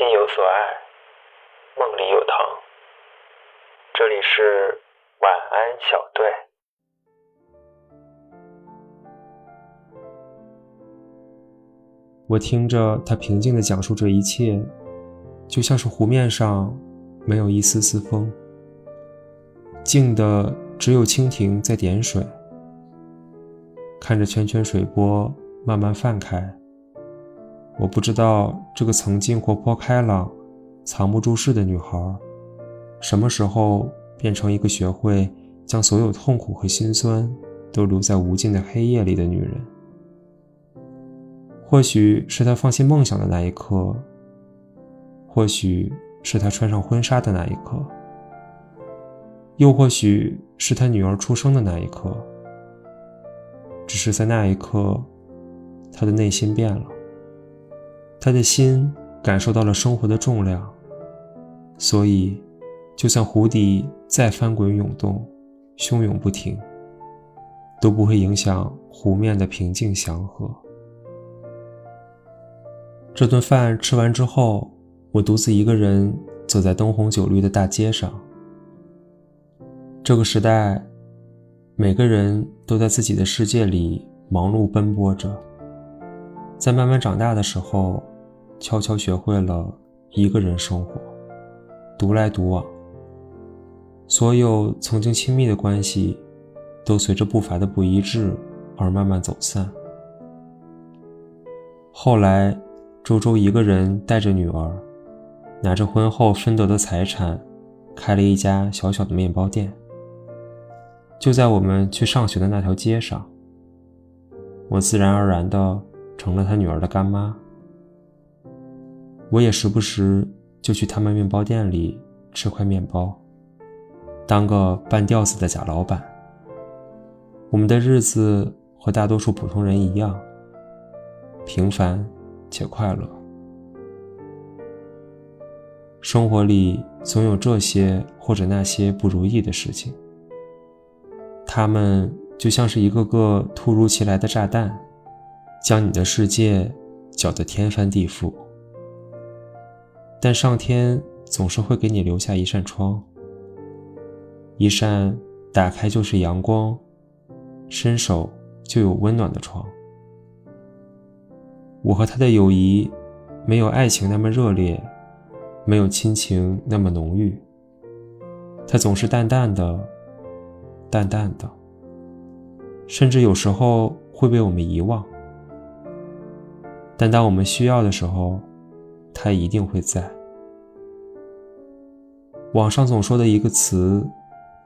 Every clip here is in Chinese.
心有所爱，梦里有糖。这里是晚安小队。我听着他平静的讲述这一切，就像是湖面上没有一丝丝风，静的只有蜻蜓在点水。看着圈圈水波慢慢泛开。我不知道这个曾经活泼开朗、藏不住事的女孩，什么时候变成一个学会将所有痛苦和心酸都留在无尽的黑夜里的女人。或许是她放弃梦想的那一刻，或许是她穿上婚纱的那一刻，又或许是她女儿出生的那一刻。只是在那一刻，她的内心变了。他的心感受到了生活的重量，所以，就算湖底再翻滚涌动，汹涌不停，都不会影响湖面的平静祥和。这顿饭吃完之后，我独自一个人走在灯红酒绿的大街上。这个时代，每个人都在自己的世界里忙碌奔波着。在慢慢长大的时候。悄悄学会了一个人生活，独来独往。所有曾经亲密的关系，都随着步伐的不一致而慢慢走散。后来，周周一个人带着女儿，拿着婚后分得的财产，开了一家小小的面包店。就在我们去上学的那条街上，我自然而然的成了他女儿的干妈。我也时不时就去他们面包店里吃块面包，当个半吊子的假老板。我们的日子和大多数普通人一样，平凡且快乐。生活里总有这些或者那些不如意的事情，他们就像是一个个突如其来的炸弹，将你的世界搅得天翻地覆。但上天总是会给你留下一扇窗，一扇打开就是阳光，伸手就有温暖的窗。我和他的友谊，没有爱情那么热烈，没有亲情那么浓郁。他总是淡淡的，淡淡的，甚至有时候会被我们遗忘。但当我们需要的时候，他一定会在。网上总说的一个词，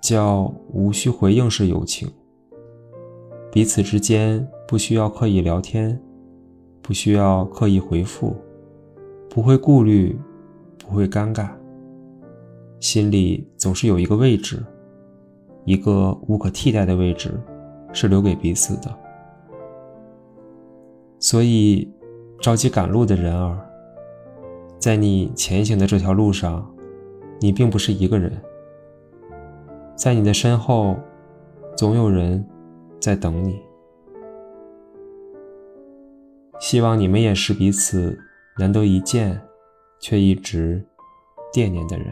叫“无需回应式友情”。彼此之间不需要刻意聊天，不需要刻意回复，不会顾虑，不会尴尬，心里总是有一个位置，一个无可替代的位置，是留给彼此的。所以，着急赶路的人儿。在你前行的这条路上，你并不是一个人。在你的身后，总有人在等你。希望你们也是彼此难得一见，却一直惦念的人。